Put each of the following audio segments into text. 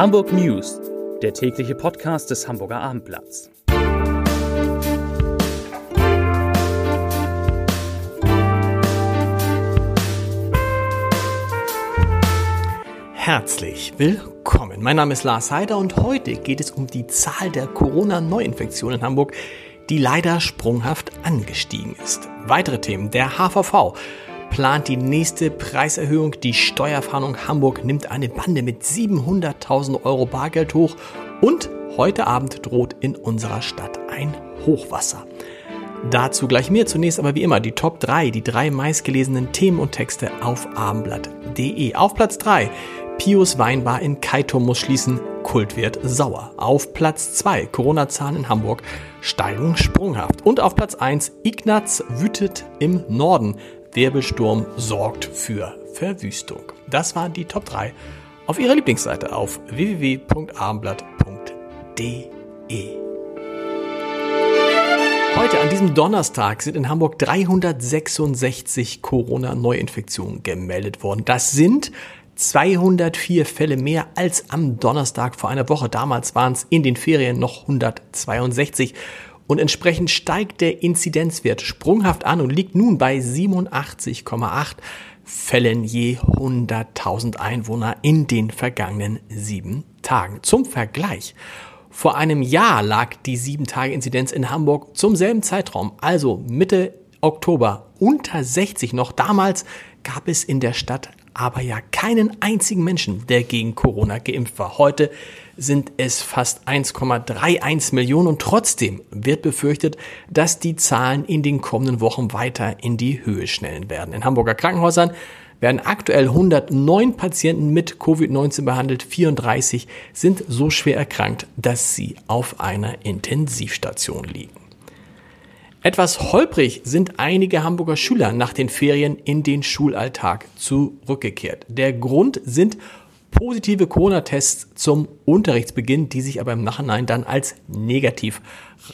Hamburg News, der tägliche Podcast des Hamburger Abendblatts. Herzlich willkommen. Mein Name ist Lars Heider und heute geht es um die Zahl der Corona-Neuinfektionen in Hamburg, die leider sprunghaft angestiegen ist. Weitere Themen. Der HVV plant die nächste Preiserhöhung. Die Steuerfahndung Hamburg nimmt eine Bande mit 700.000 Euro Bargeld hoch und heute Abend droht in unserer Stadt ein Hochwasser. Dazu gleich mehr. Zunächst aber wie immer die Top 3, die drei meistgelesenen Themen und Texte auf abendblatt.de. Auf Platz 3 Pius Weinbar in Kaitum muss schließen, Kult wird sauer. Auf Platz 2 Corona-Zahlen in Hamburg steigen sprunghaft. Und auf Platz 1 Ignaz wütet im Norden. Wirbelsturm sorgt für Verwüstung. Das waren die Top 3 auf Ihrer Lieblingsseite auf www.abendblatt.de. Heute, an diesem Donnerstag, sind in Hamburg 366 Corona-Neuinfektionen gemeldet worden. Das sind 204 Fälle mehr als am Donnerstag vor einer Woche. Damals waren es in den Ferien noch 162. Und entsprechend steigt der Inzidenzwert sprunghaft an und liegt nun bei 87,8 Fällen je 100.000 Einwohner in den vergangenen sieben Tagen. Zum Vergleich. Vor einem Jahr lag die 7-Tage-Inzidenz in Hamburg zum selben Zeitraum, also Mitte Oktober, unter 60 noch. Damals gab es in der Stadt aber ja keinen einzigen Menschen, der gegen Corona geimpft war. Heute sind es fast 1,31 Millionen und trotzdem wird befürchtet, dass die Zahlen in den kommenden Wochen weiter in die Höhe schnellen werden. In Hamburger Krankenhäusern werden aktuell 109 Patienten mit Covid-19 behandelt, 34 sind so schwer erkrankt, dass sie auf einer Intensivstation liegen. Etwas holprig sind einige Hamburger Schüler nach den Ferien in den Schulalltag zurückgekehrt. Der Grund sind positive Corona-Tests zum Unterrichtsbeginn, die sich aber im Nachhinein dann als negativ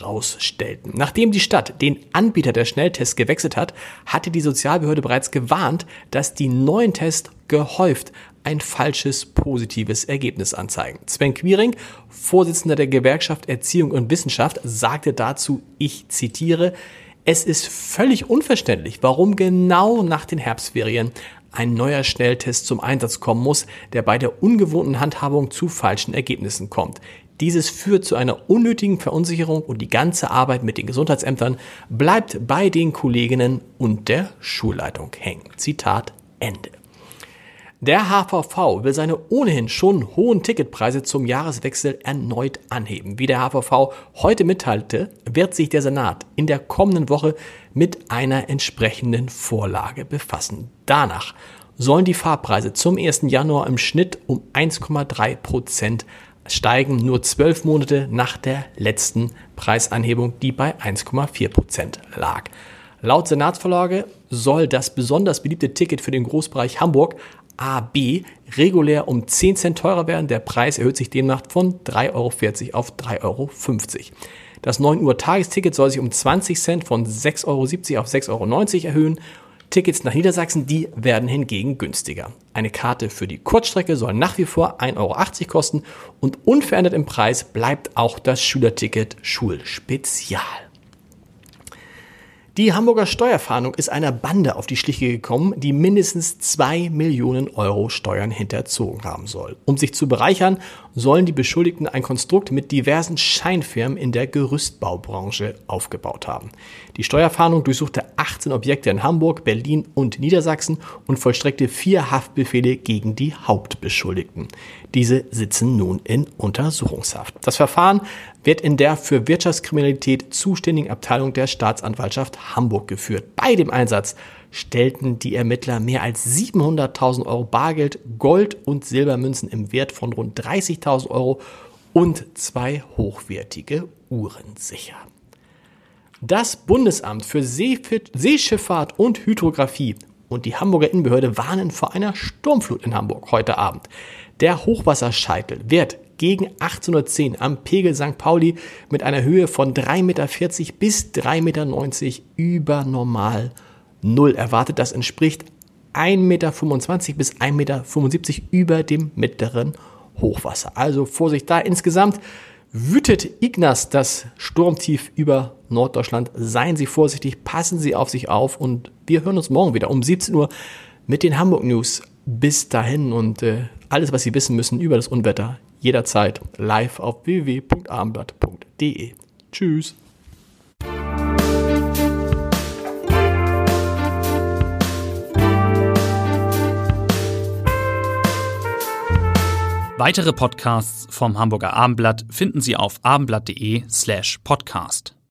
rausstellten. Nachdem die Stadt den Anbieter der Schnelltests gewechselt hat, hatte die Sozialbehörde bereits gewarnt, dass die neuen Tests gehäuft ein falsches positives Ergebnis anzeigen. Sven Quiring, Vorsitzender der Gewerkschaft Erziehung und Wissenschaft, sagte dazu, ich zitiere, es ist völlig unverständlich, warum genau nach den Herbstferien ein neuer Schnelltest zum Einsatz kommen muss, der bei der ungewohnten Handhabung zu falschen Ergebnissen kommt. Dieses führt zu einer unnötigen Verunsicherung und die ganze Arbeit mit den Gesundheitsämtern bleibt bei den Kolleginnen und der Schulleitung hängen. Zitat Ende. Der HVV will seine ohnehin schon hohen Ticketpreise zum Jahreswechsel erneut anheben. Wie der HVV heute mitteilte, wird sich der Senat in der kommenden Woche mit einer entsprechenden Vorlage befassen. Danach sollen die Fahrpreise zum 1. Januar im Schnitt um 1,3 Prozent steigen, nur zwölf Monate nach der letzten Preisanhebung, die bei 1,4 Prozent lag. Laut Senatsvorlage soll das besonders beliebte Ticket für den Großbereich Hamburg AB regulär um 10 Cent teurer werden. Der Preis erhöht sich demnach von 3,40 Euro auf 3,50 Euro. Das 9 Uhr Tagesticket soll sich um 20 Cent von 6,70 Euro auf 6,90 Euro erhöhen. Tickets nach Niedersachsen, die werden hingegen günstiger. Eine Karte für die Kurzstrecke soll nach wie vor 1,80 Euro kosten und unverändert im Preis bleibt auch das Schülerticket Schulspezial. Die Hamburger Steuerfahndung ist einer Bande auf die Schliche gekommen, die mindestens zwei Millionen Euro Steuern hinterzogen haben soll. Um sich zu bereichern, sollen die Beschuldigten ein Konstrukt mit diversen Scheinfirmen in der Gerüstbaubranche aufgebaut haben. Die Steuerfahndung durchsuchte 18 Objekte in Hamburg, Berlin und Niedersachsen und vollstreckte vier Haftbefehle gegen die Hauptbeschuldigten. Diese sitzen nun in Untersuchungshaft. Das Verfahren wird in der für Wirtschaftskriminalität zuständigen Abteilung der Staatsanwaltschaft Hamburg geführt. Bei dem Einsatz stellten die Ermittler mehr als 700.000 Euro Bargeld, Gold und Silbermünzen im Wert von rund 30.000 Euro und zwei hochwertige Uhren sicher. Das Bundesamt für Seeschifffahrt und Hydrographie und die Hamburger Innenbehörde warnen vor einer Sturmflut in Hamburg heute Abend. Der Hochwasserscheitel wird gegen 1810 am Pegel St. Pauli mit einer Höhe von 3,40 Meter bis 3,90 Meter über normal Null erwartet. Das entspricht 1,25 Meter bis 1,75 Meter über dem mittleren Hochwasser. Also Vorsicht da. Insgesamt wütet Ignas das Sturmtief über Norddeutschland. Seien Sie vorsichtig, passen Sie auf sich auf und wir hören uns morgen wieder um 17 Uhr mit den Hamburg News. Bis dahin und äh, alles, was Sie wissen müssen über das Unwetter, jederzeit live auf www.abendblatt.de. Tschüss. Weitere Podcasts vom Hamburger Abendblatt finden Sie auf abendblatt.de slash podcast.